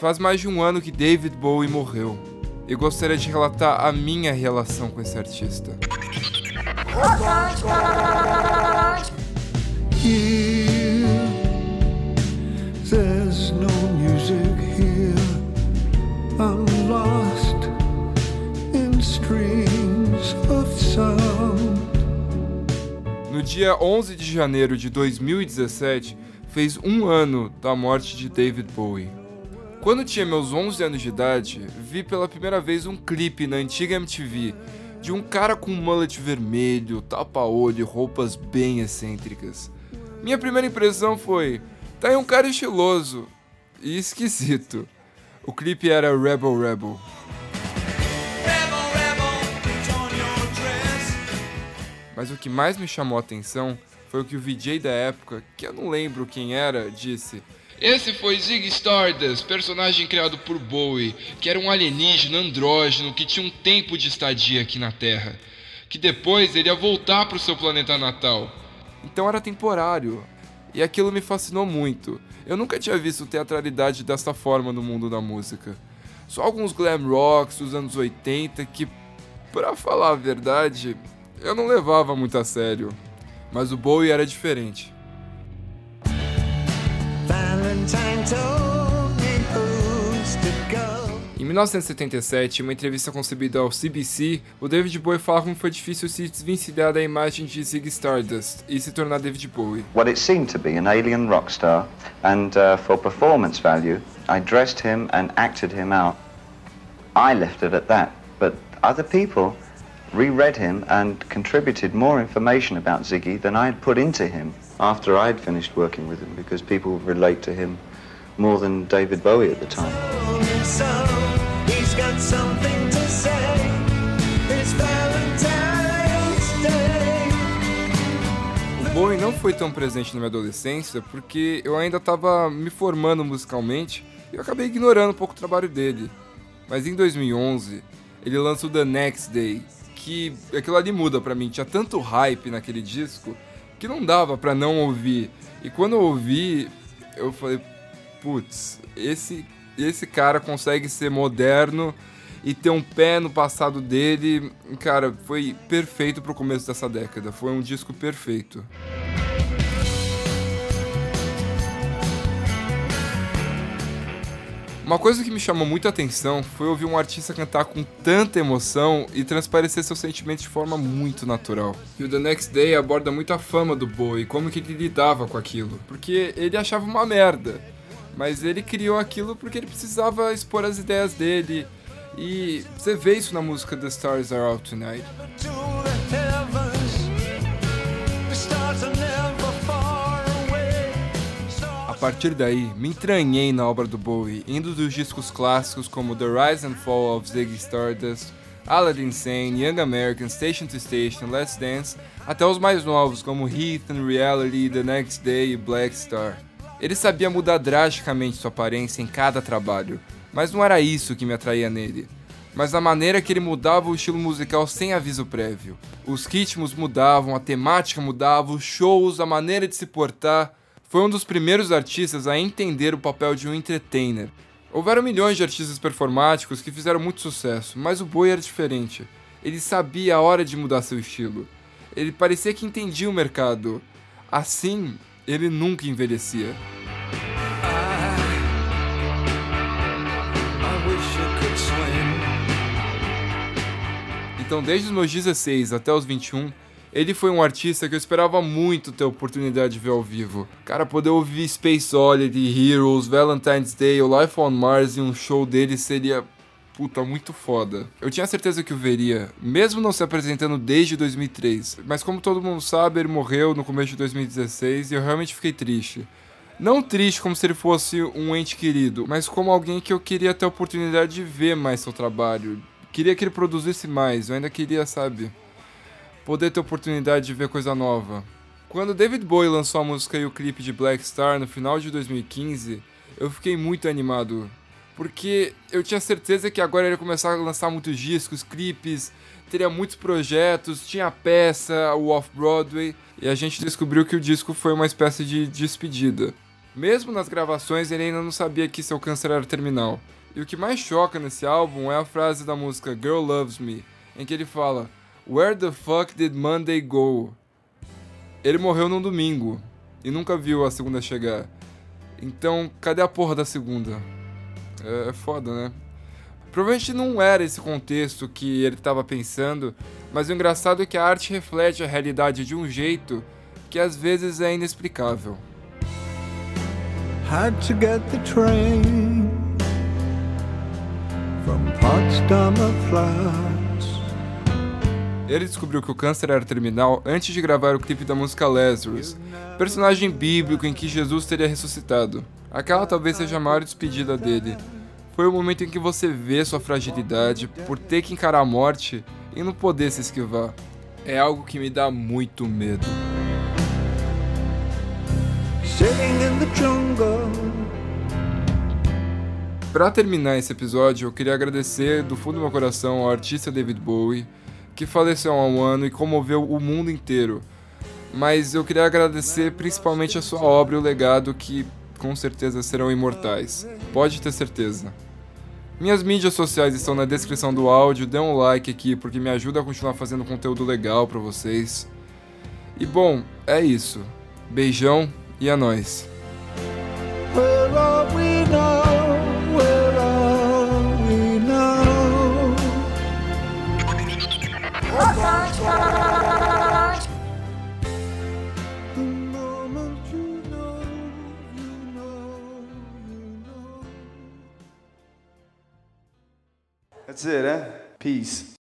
Faz mais de um ano que David Bowie morreu. E gostaria de relatar a minha relação com esse artista. Here, there's no music here. I'm lost in streams of sound. No dia 11 de janeiro de 2017, fez um ano da morte de David Bowie. Quando tinha meus 11 anos de idade, vi pela primeira vez um clipe na antiga MTV de um cara com um mullet vermelho, tapa-olho e roupas bem excêntricas. Minha primeira impressão foi: tá aí um cara estiloso e esquisito. O clipe era Rebel Rebel. Mas o que mais me chamou a atenção foi o que o VJ da época, que eu não lembro quem era, disse. Esse foi Zig Stardust, personagem criado por Bowie, que era um alienígena andrógeno que tinha um tempo de estadia aqui na Terra, que depois ele ia voltar para o seu planeta natal. Então era temporário, e aquilo me fascinou muito. Eu nunca tinha visto teatralidade dessa forma no mundo da música. Só alguns glam rocks dos anos 80 que, pra falar a verdade, eu não levava muito a sério. Mas o Bowie era diferente. Em 1977, em uma entrevista concebida ao CBC, o David Bowie fala como foi difícil se desvencilhar da imagem de Ziggy Stardust e se tornar David Bowie. what it seemed to be an alien rock star, and uh, for performance value, I dressed him and acted him out. I left it at that, but other people reread him and contributed more information about Ziggy than I had put into him after I'd finished working with him because people relate to him more than David Bowie at the time. So. O Bowie não foi tão presente na minha adolescência porque eu ainda estava me formando musicalmente e eu acabei ignorando um pouco o trabalho dele. Mas em 2011, ele lança o The Next Day, que aquilo ali muda pra mim. Tinha tanto hype naquele disco que não dava pra não ouvir. E quando eu ouvi, eu falei, putz, esse, esse cara consegue ser moderno e ter um pé no passado dele. Cara, foi perfeito pro começo dessa década. Foi um disco perfeito. Uma coisa que me chamou muita atenção foi ouvir um artista cantar com tanta emoção e transparecer seus sentimentos de forma muito natural. E o The Next Day aborda muito a fama do Bowie e como que ele lidava com aquilo. Porque ele achava uma merda, mas ele criou aquilo porque ele precisava expor as ideias dele. E você vê isso na música The Stars Are Out Tonight. Partir daí, me entranhei na obra do Bowie, indo dos discos clássicos como The Rise and Fall of Ziggy Stardust, Aladdin Sane, Young American, Station to Station, Let's Dance, até os mais novos como Heath and Reality, The Next Day e Black Star. Ele sabia mudar drasticamente sua aparência em cada trabalho, mas não era isso que me atraía nele, mas a maneira que ele mudava o estilo musical sem aviso prévio. Os ritmos mudavam, a temática mudava, os shows, a maneira de se portar. Foi um dos primeiros artistas a entender o papel de um entertainer. Houveram milhões de artistas performáticos que fizeram muito sucesso, mas o Bowie era diferente. Ele sabia a hora de mudar seu estilo. Ele parecia que entendia o mercado. Assim, ele nunca envelhecia. Então, desde os meus 16 até os 21, ele foi um artista que eu esperava muito ter a oportunidade de ver ao vivo. Cara, poder ouvir Space Oddity, Heroes, Valentine's Day, o Life on Mars em um show dele seria puta muito foda. Eu tinha certeza que o veria, mesmo não se apresentando desde 2003, mas como todo mundo sabe, ele morreu no começo de 2016 e eu realmente fiquei triste. Não triste como se ele fosse um ente querido, mas como alguém que eu queria ter a oportunidade de ver mais seu trabalho. Queria que ele produzisse mais, eu ainda queria, sabe, poder ter oportunidade de ver coisa nova. Quando David Bowie lançou a música e o clipe de Black Star no final de 2015, eu fiquei muito animado, porque eu tinha certeza que agora ele ia começar a lançar muitos discos, clipes, teria muitos projetos, tinha a peça, o Off-Broadway, e a gente descobriu que o disco foi uma espécie de despedida. Mesmo nas gravações, ele ainda não sabia que seu câncer era terminal. E o que mais choca nesse álbum é a frase da música Girl Loves Me, em que ele fala: Where the fuck did Monday go? Ele morreu num domingo e nunca viu a segunda chegar. Então, cadê a porra da segunda? É, é foda, né? Provavelmente não era esse contexto que ele estava pensando, mas o engraçado é que a arte reflete a realidade de um jeito que às vezes é inexplicável. Had to get the train from Potsdamer Platz. Ele descobriu que o câncer era terminal antes de gravar o clipe da música Lazarus, personagem bíblico em que Jesus teria ressuscitado. Aquela talvez seja a maior despedida dele. Foi o momento em que você vê sua fragilidade por ter que encarar a morte e não poder se esquivar. É algo que me dá muito medo. Pra terminar esse episódio, eu queria agradecer do fundo do meu coração ao artista David Bowie, que faleceu há um ano e comoveu o mundo inteiro. Mas eu queria agradecer principalmente a sua obra e o legado que com certeza serão imortais. Pode ter certeza. Minhas mídias sociais estão na descrição do áudio, dê um like aqui porque me ajuda a continuar fazendo conteúdo legal pra vocês. E bom, é isso. Beijão e a nós. That's it, huh? Peace.